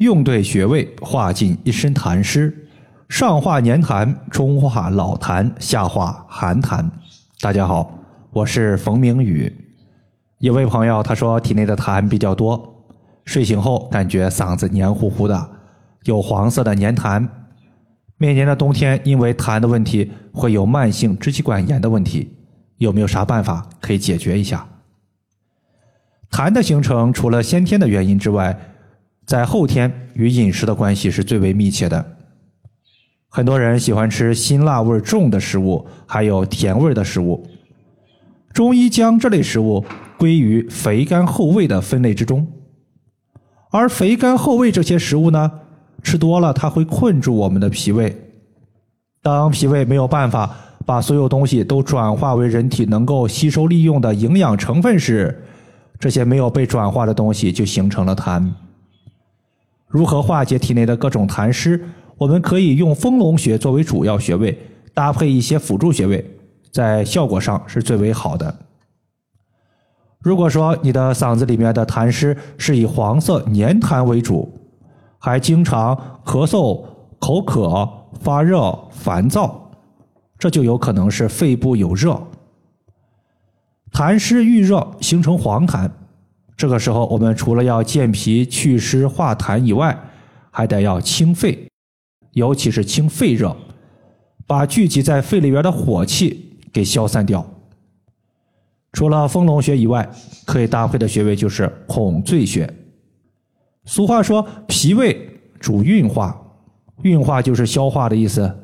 用对穴位，化尽一身痰湿。上化黏痰，中化老痰，下化寒痰。大家好，我是冯明宇。有位朋友他说体内的痰比较多，睡醒后感觉嗓子黏糊糊的，有黄色的黏痰。每年的冬天因为痰的问题会有慢性支气管炎的问题，有没有啥办法可以解决一下？痰的形成除了先天的原因之外，在后天与饮食的关系是最为密切的。很多人喜欢吃辛辣味重的食物，还有甜味的食物。中医将这类食物归于肥甘厚味的分类之中。而肥甘厚味这些食物呢，吃多了它会困住我们的脾胃。当脾胃没有办法把所有东西都转化为人体能够吸收利用的营养成分时，这些没有被转化的东西就形成了痰。如何化解体内的各种痰湿？我们可以用丰隆穴作为主要穴位，搭配一些辅助穴位，在效果上是最为好的。如果说你的嗓子里面的痰湿是以黄色黏痰为主，还经常咳嗽、口渴、发热、烦躁，这就有可能是肺部有热。痰湿遇热形成黄痰，这个时候我们除了要健脾祛湿化痰以外，还得要清肺，尤其是清肺热，把聚集在肺里边的火气给消散掉。除了丰隆穴以外，可以搭配的穴位就是孔最穴。俗话说，脾胃主运化，运化就是消化的意思，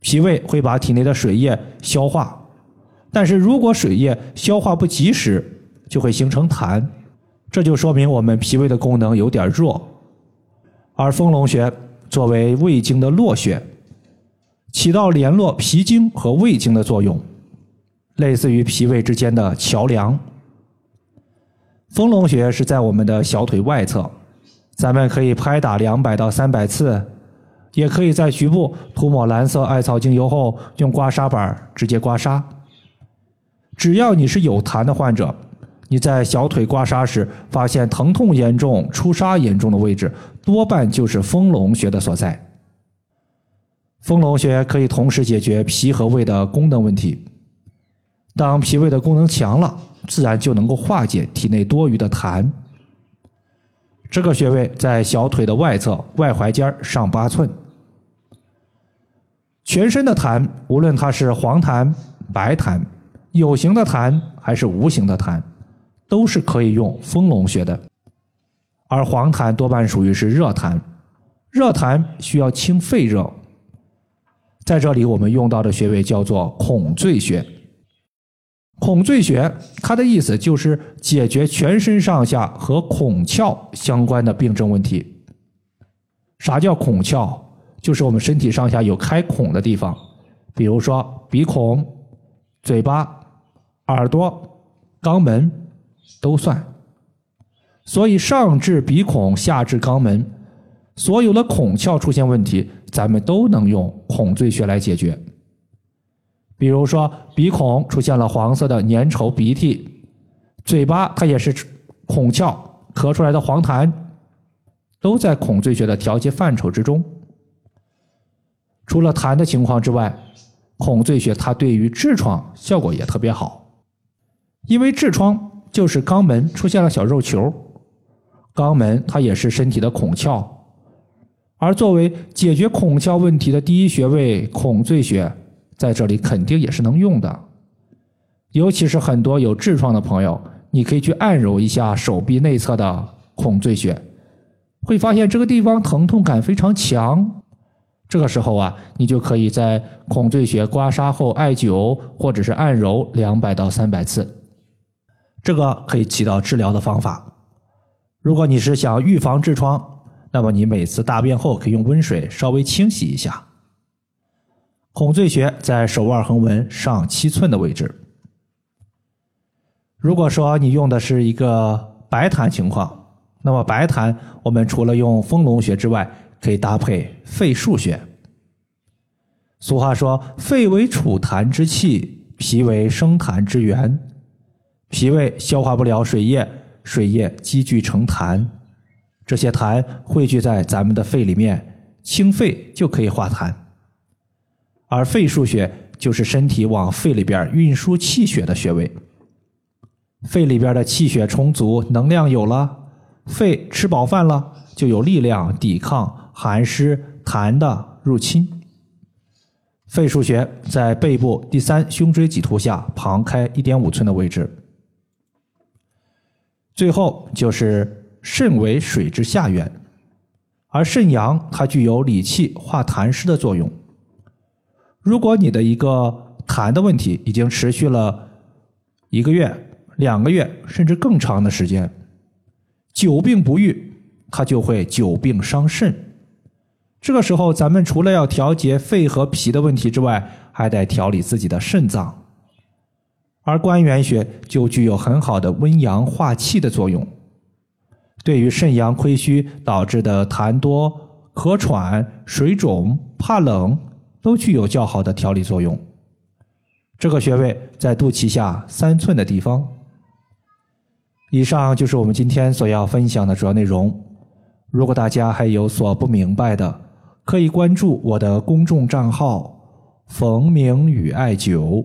脾胃会把体内的水液消化。但是如果水液消化不及时，就会形成痰，这就说明我们脾胃的功能有点弱。而丰隆穴作为胃经的络穴，起到联络脾经和胃经的作用，类似于脾胃之间的桥梁。丰隆穴是在我们的小腿外侧，咱们可以拍打两百到三百次，也可以在局部涂抹蓝色艾草精油后，用刮痧板直接刮痧。只要你是有痰的患者，你在小腿刮痧时发现疼痛严重、出痧严重的位置，多半就是丰隆穴的所在。丰隆穴可以同时解决脾和胃的功能问题。当脾胃的功能强了，自然就能够化解体内多余的痰。这个穴位在小腿的外侧外踝尖上八寸。全身的痰，无论它是黄痰、白痰。有形的痰还是无形的痰，都是可以用丰隆穴的。而黄痰多半属于是热痰，热痰需要清肺热。在这里我们用到的穴位叫做孔最穴。孔最穴它的意思就是解决全身上下和孔窍相关的病症问题。啥叫孔窍？就是我们身体上下有开孔的地方，比如说鼻孔、嘴巴。耳朵、肛门都算，所以上至鼻孔，下至肛门，所有的孔窍出现问题，咱们都能用孔最穴来解决。比如说鼻孔出现了黄色的粘稠鼻涕，嘴巴它也是孔窍咳出来的黄痰，都在孔最穴的调节范畴之中。除了痰的情况之外，孔最穴它对于痔疮效果也特别好。因为痔疮就是肛门出现了小肉球，肛门它也是身体的孔窍，而作为解决孔窍问题的第一穴位孔最穴，在这里肯定也是能用的。尤其是很多有痔疮的朋友，你可以去按揉一下手臂内侧的孔最穴，会发现这个地方疼痛感非常强。这个时候啊，你就可以在孔最穴刮痧后艾灸或者是按揉两百到三百次。这个可以起到治疗的方法。如果你是想预防痔疮，那么你每次大便后可以用温水稍微清洗一下。孔最穴在手腕横纹上七寸的位置。如果说你用的是一个白痰情况，那么白痰我们除了用丰隆穴之外，可以搭配肺腧穴。俗话说：“肺为储痰之器，脾为生痰之源。”脾胃消化不了水液，水液积聚成痰，这些痰汇聚在咱们的肺里面，清肺就可以化痰。而肺腧穴就是身体往肺里边运输气血的穴位。肺里边的气血充足，能量有了，肺吃饱饭了，就有力量抵抗寒湿痰的入侵。肺腧穴在背部第三胸椎棘突下旁开一点五寸的位置。最后就是肾为水之下源，而肾阳它具有理气化痰湿的作用。如果你的一个痰的问题已经持续了一个月。两个月甚至更长的时间，久病不愈，它就会久病伤肾。这个时候，咱们除了要调节肺和脾的问题之外，还得调理自己的肾脏。而关元穴就具有很好的温阳化气的作用，对于肾阳亏虚导致的痰多、咳喘、水肿、怕冷，都具有较好的调理作用。这个穴位在肚脐下三寸的地方。以上就是我们今天所要分享的主要内容。如果大家还有所不明白的，可以关注我的公众账号“冯明宇艾灸”，